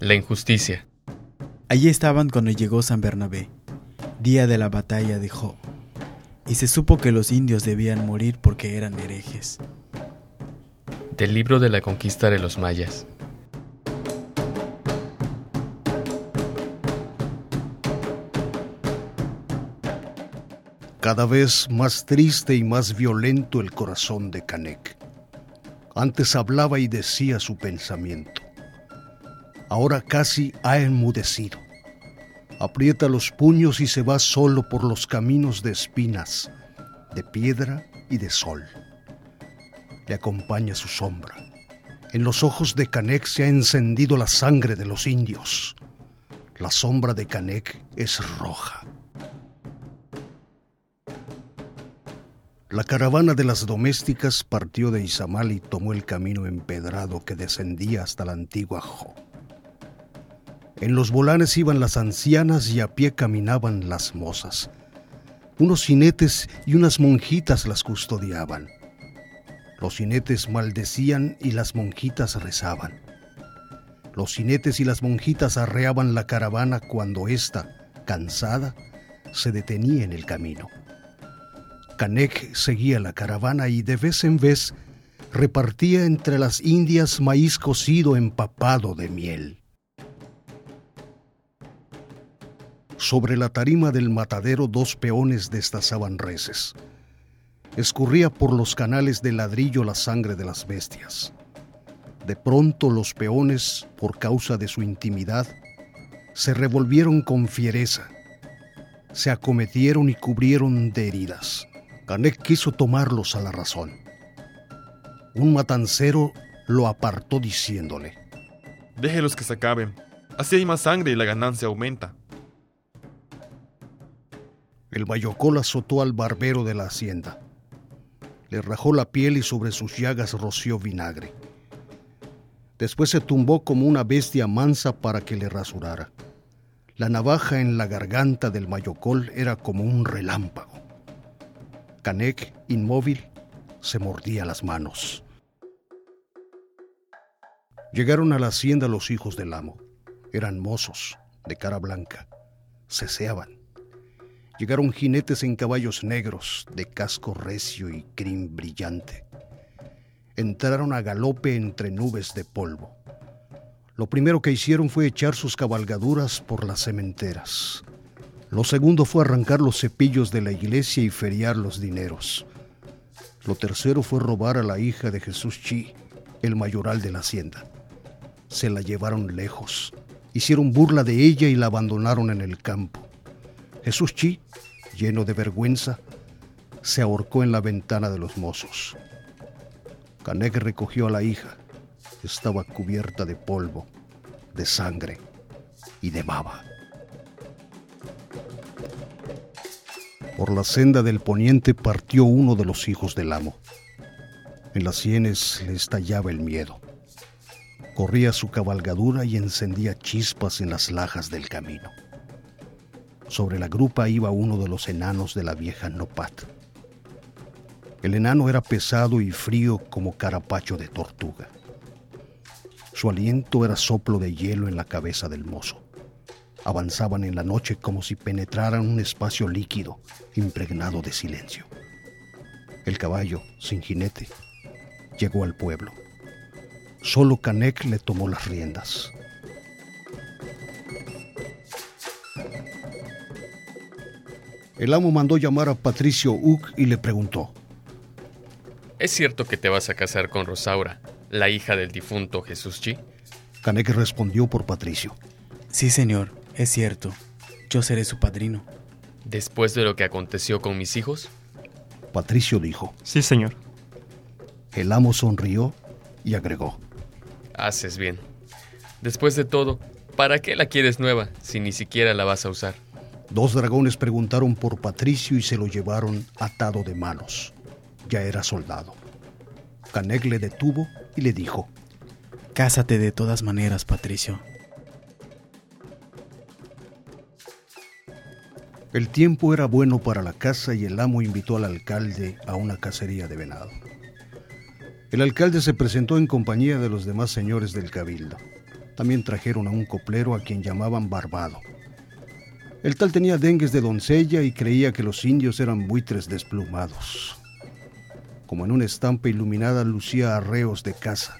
La injusticia. Allí estaban cuando llegó San Bernabé, día de la batalla de Jo, y se supo que los indios debían morir porque eran herejes. Del libro de la conquista de los mayas. Cada vez más triste y más violento el corazón de Canek. Antes hablaba y decía su pensamiento. Ahora casi ha enmudecido. Aprieta los puños y se va solo por los caminos de espinas, de piedra y de sol. Le acompaña su sombra. En los ojos de Canek se ha encendido la sangre de los indios. La sombra de Canek es roja. La caravana de las domésticas partió de Izamal y tomó el camino empedrado que descendía hasta la antigua Jo. En los volanes iban las ancianas y a pie caminaban las mozas. Unos jinetes y unas monjitas las custodiaban. Los jinetes maldecían y las monjitas rezaban. Los jinetes y las monjitas arreaban la caravana cuando ésta, cansada, se detenía en el camino. Canek seguía la caravana y de vez en vez repartía entre las indias maíz cocido empapado de miel. Sobre la tarima del matadero dos peones destazaban reses. Escurría por los canales de ladrillo la sangre de las bestias. De pronto los peones, por causa de su intimidad, se revolvieron con fiereza, se acometieron y cubrieron de heridas. Canek quiso tomarlos a la razón. Un matancero lo apartó diciéndole: Déjelos que se acaben. Así hay más sangre y la ganancia aumenta. El mayocol azotó al barbero de la hacienda. Le rajó la piel y sobre sus llagas roció vinagre. Después se tumbó como una bestia mansa para que le rasurara. La navaja en la garganta del mayocol era como un relámpago. Canek, inmóvil, se mordía las manos. Llegaron a la hacienda los hijos del amo. Eran mozos, de cara blanca. Ceseaban. Llegaron jinetes en caballos negros, de casco recio y crin brillante. Entraron a galope entre nubes de polvo. Lo primero que hicieron fue echar sus cabalgaduras por las cementeras. Lo segundo fue arrancar los cepillos de la iglesia y feriar los dineros. Lo tercero fue robar a la hija de Jesús Chi, el mayoral de la hacienda. Se la llevaron lejos, hicieron burla de ella y la abandonaron en el campo. Jesús Chi, lleno de vergüenza, se ahorcó en la ventana de los mozos. Canek recogió a la hija. Estaba cubierta de polvo, de sangre y de baba. Por la senda del poniente partió uno de los hijos del amo. En las sienes le estallaba el miedo. Corría su cabalgadura y encendía chispas en las lajas del camino. Sobre la grupa iba uno de los enanos de la vieja Nopat. El enano era pesado y frío como carapacho de tortuga. Su aliento era soplo de hielo en la cabeza del mozo avanzaban en la noche como si penetraran un espacio líquido impregnado de silencio. El caballo, sin jinete, llegó al pueblo. Solo Canek le tomó las riendas. El amo mandó llamar a Patricio Uc y le preguntó: ¿Es cierto que te vas a casar con Rosaura, la hija del difunto Jesús Chi? Canek respondió por Patricio: Sí, señor. Es cierto, yo seré su padrino. ¿Después de lo que aconteció con mis hijos? Patricio dijo. Sí, señor. El amo sonrió y agregó. Haces bien. Después de todo, ¿para qué la quieres nueva si ni siquiera la vas a usar? Dos dragones preguntaron por Patricio y se lo llevaron atado de manos. Ya era soldado. Canek le detuvo y le dijo. Cásate de todas maneras, Patricio. El tiempo era bueno para la casa y el amo invitó al alcalde a una cacería de venado. El alcalde se presentó en compañía de los demás señores del cabildo. También trajeron a un coplero a quien llamaban Barbado. El tal tenía dengues de doncella y creía que los indios eran buitres desplumados. Como en una estampa iluminada lucía arreos de caza,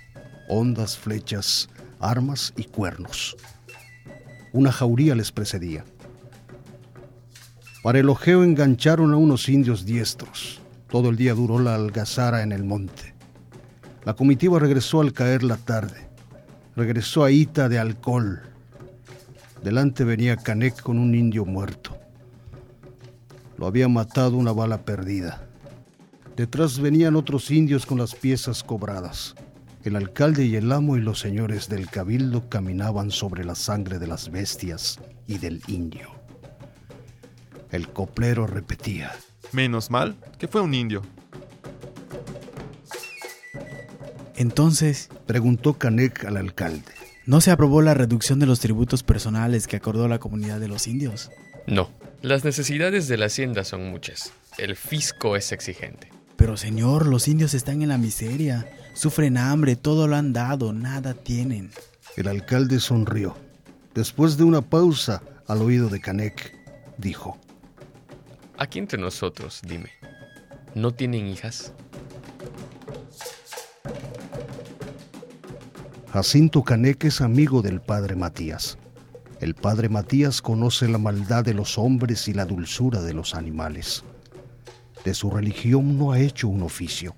ondas, flechas, armas y cuernos. Una jauría les precedía. Para el ojeo engancharon a unos indios diestros. Todo el día duró la algazara en el monte. La comitiva regresó al caer la tarde. Regresó a Ita de alcohol. Delante venía Canek con un indio muerto. Lo había matado una bala perdida. Detrás venían otros indios con las piezas cobradas. El alcalde y el amo y los señores del cabildo caminaban sobre la sangre de las bestias y del indio. El coplero repetía. Menos mal que fue un indio. Entonces, Preguntó Canek al alcalde. ¿No se aprobó la reducción de los tributos personales que acordó la comunidad de los indios? No. Las necesidades de la hacienda son muchas. El fisco es exigente. Pero señor, los indios están en la miseria. Sufren hambre, todo lo han dado, nada tienen. El alcalde sonrió. Después de una pausa al oído de Canek, dijo. Aquí entre nosotros, dime. ¿No tienen hijas? Jacinto Canek es amigo del padre Matías. El padre Matías conoce la maldad de los hombres y la dulzura de los animales. De su religión no ha hecho un oficio,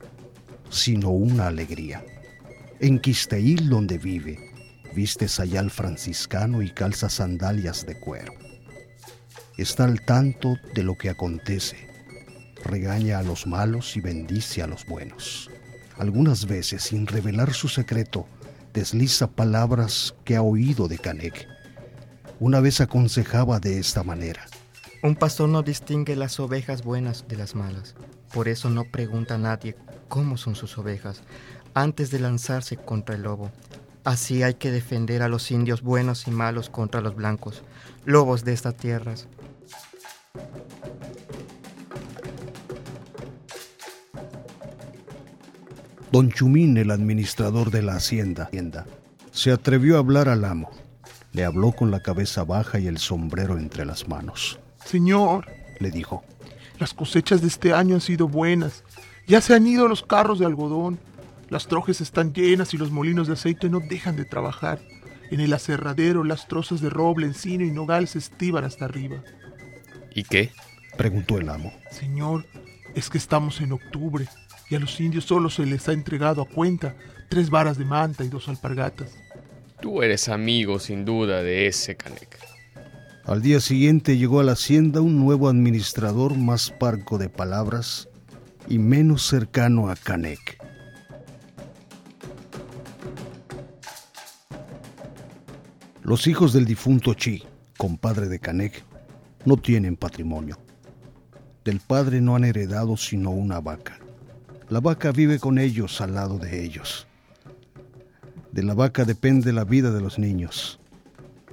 sino una alegría. En Quisteil, donde vive, viste sayal franciscano y calza sandalias de cuero. Está al tanto de lo que acontece. Regaña a los malos y bendice a los buenos. Algunas veces, sin revelar su secreto, desliza palabras que ha oído de Canek. Una vez aconsejaba de esta manera. Un pastor no distingue las ovejas buenas de las malas. Por eso no pregunta a nadie cómo son sus ovejas antes de lanzarse contra el lobo. Así hay que defender a los indios buenos y malos contra los blancos, lobos de estas tierras. Don Chumín, el administrador de la hacienda, se atrevió a hablar al amo. Le habló con la cabeza baja y el sombrero entre las manos. Señor, Le dijo, las cosechas de este año han sido buenas. Ya se han ido los carros de algodón. Las trojes están llenas y los molinos de aceite no dejan de trabajar. En el aserradero las trozas de roble, encino y nogal se estiban hasta arriba. ¿Y qué? preguntó el amo. Señor, es que estamos en octubre y a los indios solo se les ha entregado a cuenta tres varas de manta y dos alpargatas. Tú eres amigo, sin duda, de ese Canek. Al día siguiente llegó a la hacienda un nuevo administrador más parco de palabras y menos cercano a Canek. Los hijos del difunto Chi, compadre de Canek, no tienen patrimonio. Del padre no han heredado sino una vaca. La vaca vive con ellos al lado de ellos. De la vaca depende la vida de los niños.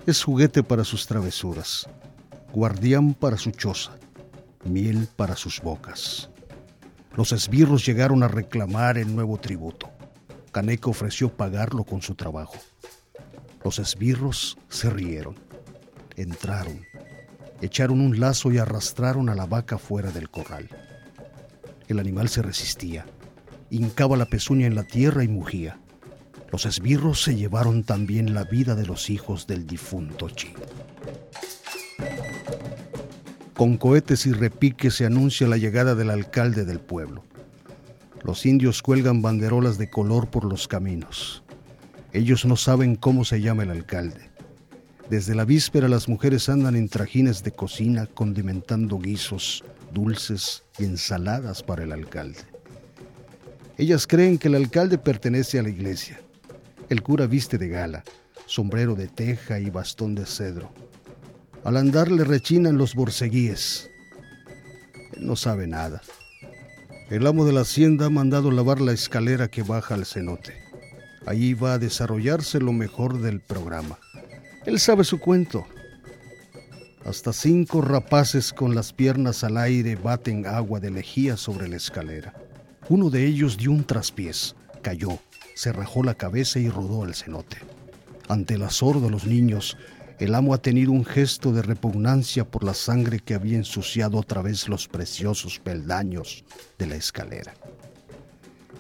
Es juguete para sus travesuras, guardián para su choza, miel para sus bocas. Los esbirros llegaron a reclamar el nuevo tributo. Caneco ofreció pagarlo con su trabajo. Los esbirros se rieron, entraron, echaron un lazo y arrastraron a la vaca fuera del corral. El animal se resistía, hincaba la pezuña en la tierra y mugía. Los esbirros se llevaron también la vida de los hijos del difunto Chi. Con cohetes y repiques se anuncia la llegada del alcalde del pueblo. Los indios cuelgan banderolas de color por los caminos. Ellos no saben cómo se llama el alcalde. Desde la víspera las mujeres andan en trajines de cocina condimentando guisos, dulces y ensaladas para el alcalde. Ellas creen que el alcalde pertenece a la iglesia. El cura viste de gala, sombrero de teja y bastón de cedro. Al andar le rechinan los borceguíes. Él no sabe nada. El amo de la hacienda ha mandado lavar la escalera que baja al cenote. Allí va a desarrollarse lo mejor del programa. Él sabe su cuento. Hasta cinco rapaces con las piernas al aire baten agua de lejía sobre la escalera. Uno de ellos dio un traspiés, cayó, se rajó la cabeza y rodó al cenote. Ante el azor de los niños, el amo ha tenido un gesto de repugnancia por la sangre que había ensuciado otra vez los preciosos peldaños de la escalera.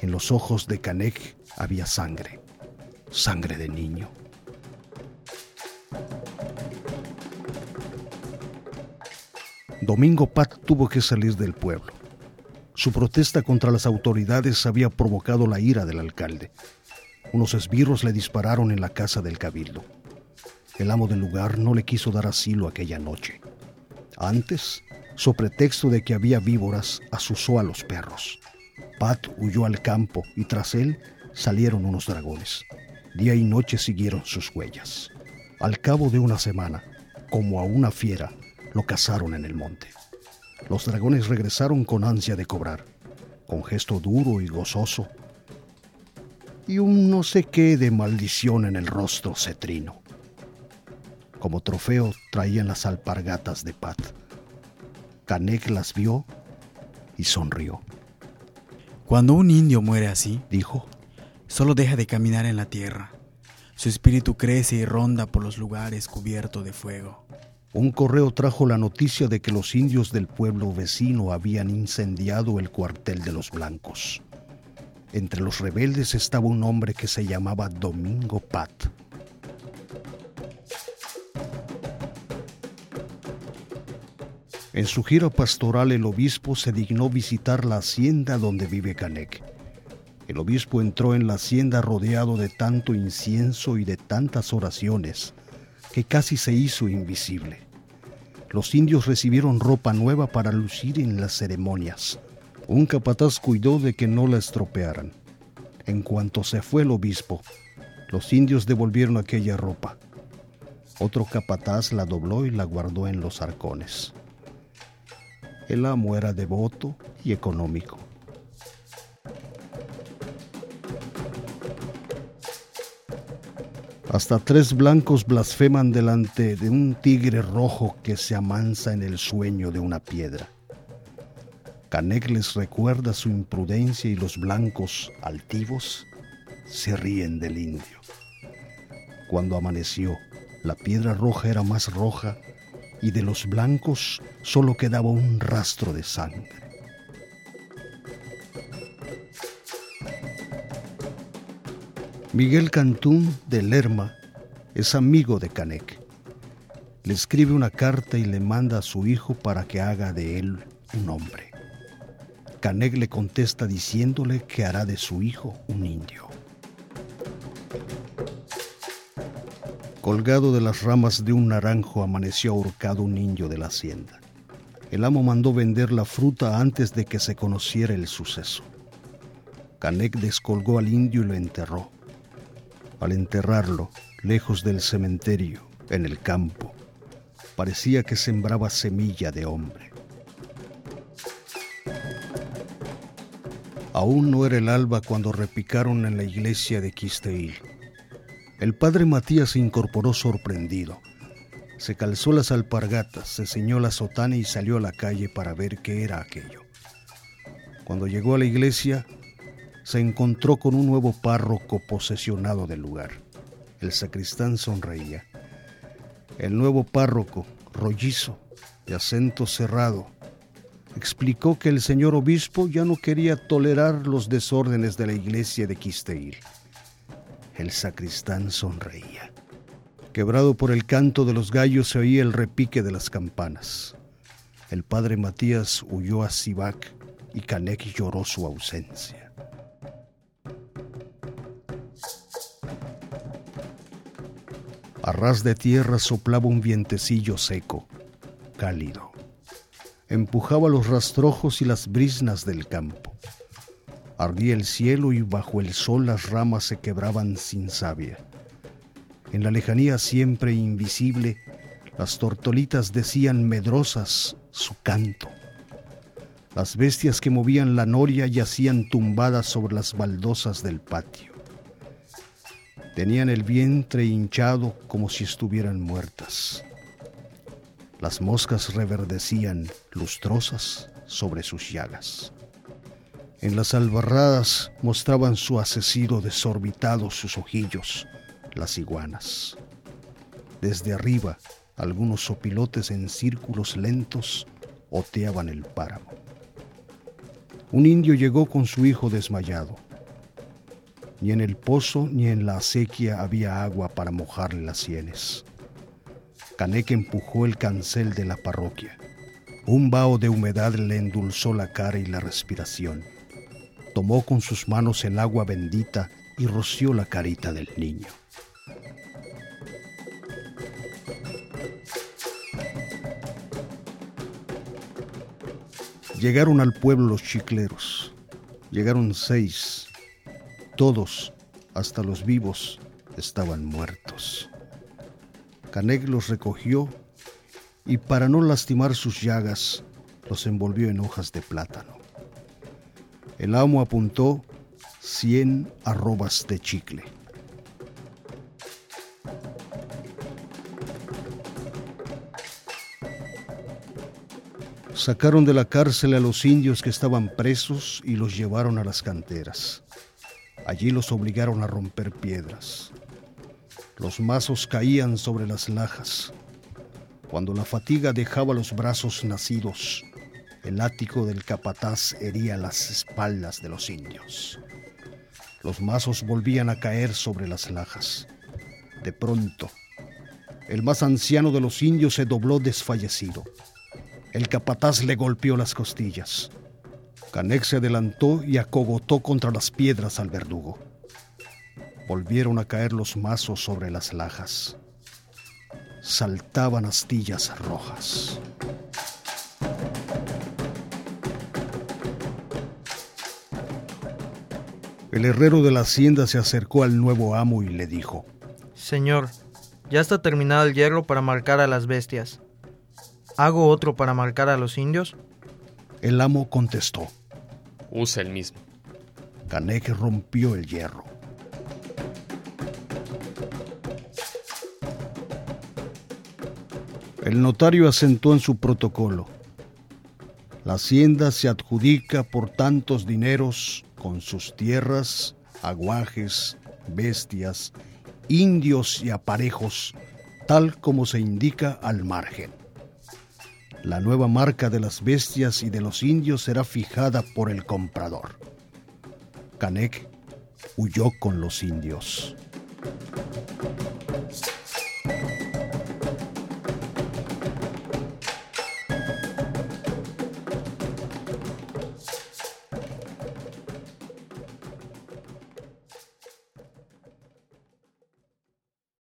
En los ojos de Canek había sangre, sangre de niño. Domingo Pat tuvo que salir del pueblo. Su protesta contra las autoridades había provocado la ira del alcalde. Unos esbirros le dispararon en la casa del cabildo. El amo del lugar no le quiso dar asilo aquella noche. Antes, so pretexto de que había víboras, asusó a los perros. Pat huyó al campo y tras él salieron unos dragones. Día y noche siguieron sus huellas. Al cabo de una semana, como a una fiera, lo cazaron en el monte. Los dragones regresaron con ansia de cobrar, con gesto duro y gozoso, y un no sé qué de maldición en el rostro cetrino. Como trofeo traían las alpargatas de Pat. Canek las vio y sonrió. Cuando un indio muere así, Dijo, solo deja de caminar en la tierra. Su espíritu crece y ronda por los lugares cubierto de fuego. Un correo trajo la noticia de que los indios del pueblo vecino habían incendiado el cuartel de los blancos. Entre los rebeldes estaba un hombre que se llamaba Domingo Pat. En su gira pastoral el obispo se dignó visitar la hacienda donde vive Canek. El obispo entró en la hacienda rodeado de tanto incienso y de tantas oraciones casi se hizo invisible. Los indios recibieron ropa nueva para lucir en las ceremonias. Un capataz cuidó de que no la estropearan. En cuanto se fue el obispo, los indios devolvieron aquella ropa. Otro capataz la dobló y la guardó en los arcones. El amo era devoto y económico. Hasta tres blancos blasfeman delante de un tigre rojo que se amansa en el sueño de una piedra. Canek les recuerda su imprudencia y los blancos, altivos, se ríen del indio. Cuando amaneció, la piedra roja era más roja y de los blancos solo quedaba un rastro de sangre. Miguel Cantún de Lerma es amigo de Canek. Le escribe una carta y le manda a su hijo para que haga de él un hombre. Canek le contesta diciéndole que hará de su hijo un indio. Colgado de las ramas de un naranjo amaneció ahorcado un indio de la hacienda. El amo mandó vender la fruta antes de que se conociera el suceso. Canek descolgó al indio y lo enterró. Al enterrarlo, lejos del cementerio, en el campo, parecía que sembraba semilla de hombre. Aún no era el alba cuando repicaron en la iglesia de Quisteil. El padre Matías se incorporó sorprendido. Se calzó las alpargatas, se ceñó la sotana y salió a la calle para ver qué era aquello. Cuando llegó a la iglesia, se encontró con un nuevo párroco posesionado del lugar. El sacristán sonreía. El nuevo párroco, rollizo, de acento cerrado, explicó que el señor obispo ya no quería tolerar los desórdenes de la iglesia de Quisteil. El sacristán sonreía. Quebrado por el canto de los gallos se oía el repique de las campanas. El padre Matías huyó a Sibac y Canek lloró su ausencia. A ras de tierra soplaba un vientecillo seco, cálido. Empujaba los rastrojos y las brisnas del campo. Ardía el cielo y bajo el sol las ramas se quebraban sin savia. En la lejanía siempre invisible, las tortolitas decían medrosas su canto. Las bestias que movían la noria yacían tumbadas sobre las baldosas del patio. Tenían el vientre hinchado como si estuvieran muertas. Las moscas reverdecían lustrosas sobre sus llagas. En las albarradas mostraban su asesino desorbitado sus ojillos, las iguanas. Desde arriba, algunos sopilotes en círculos lentos oteaban el páramo. Un indio llegó con su hijo desmayado. Ni en el pozo ni en la acequia había agua para mojarle las sienes. Caneque empujó el cancel de la parroquia. Un vaho de humedad le endulzó la cara y la respiración. Tomó con sus manos el agua bendita y roció la carita del niño. Llegaron al pueblo los chicleros. Llegaron seis. Todos, hasta los vivos, estaban muertos. Caneg los recogió y para no lastimar sus llagas, los envolvió en hojas de plátano. El amo apuntó cien arrobas de chicle. Sacaron de la cárcel a los indios que estaban presos y los llevaron a las canteras. Allí los obligaron a romper piedras. Los mazos caían sobre las lajas. Cuando la fatiga dejaba los brazos nacidos, el ático del capataz hería las espaldas de los indios. Los mazos volvían a caer sobre las lajas. De pronto, el más anciano de los indios se dobló desfallecido. El capataz le golpeó las costillas. Canek se adelantó y acogotó contra las piedras al verdugo. Volvieron a caer los mazos sobre las lajas. Saltaban astillas rojas. El herrero de la hacienda se acercó al nuevo amo y le dijo, Señor, ya está terminado el hierro para marcar a las bestias. ¿Hago otro para marcar a los indios? El amo contestó. Usa el mismo. Canek rompió el hierro. El notario asentó en su protocolo. La hacienda se adjudica por tantos dineros con sus tierras, aguajes, bestias, indios y aparejos, tal como se indica al margen. La nueva marca de las bestias y de los indios será fijada por el comprador. Canek huyó con los indios.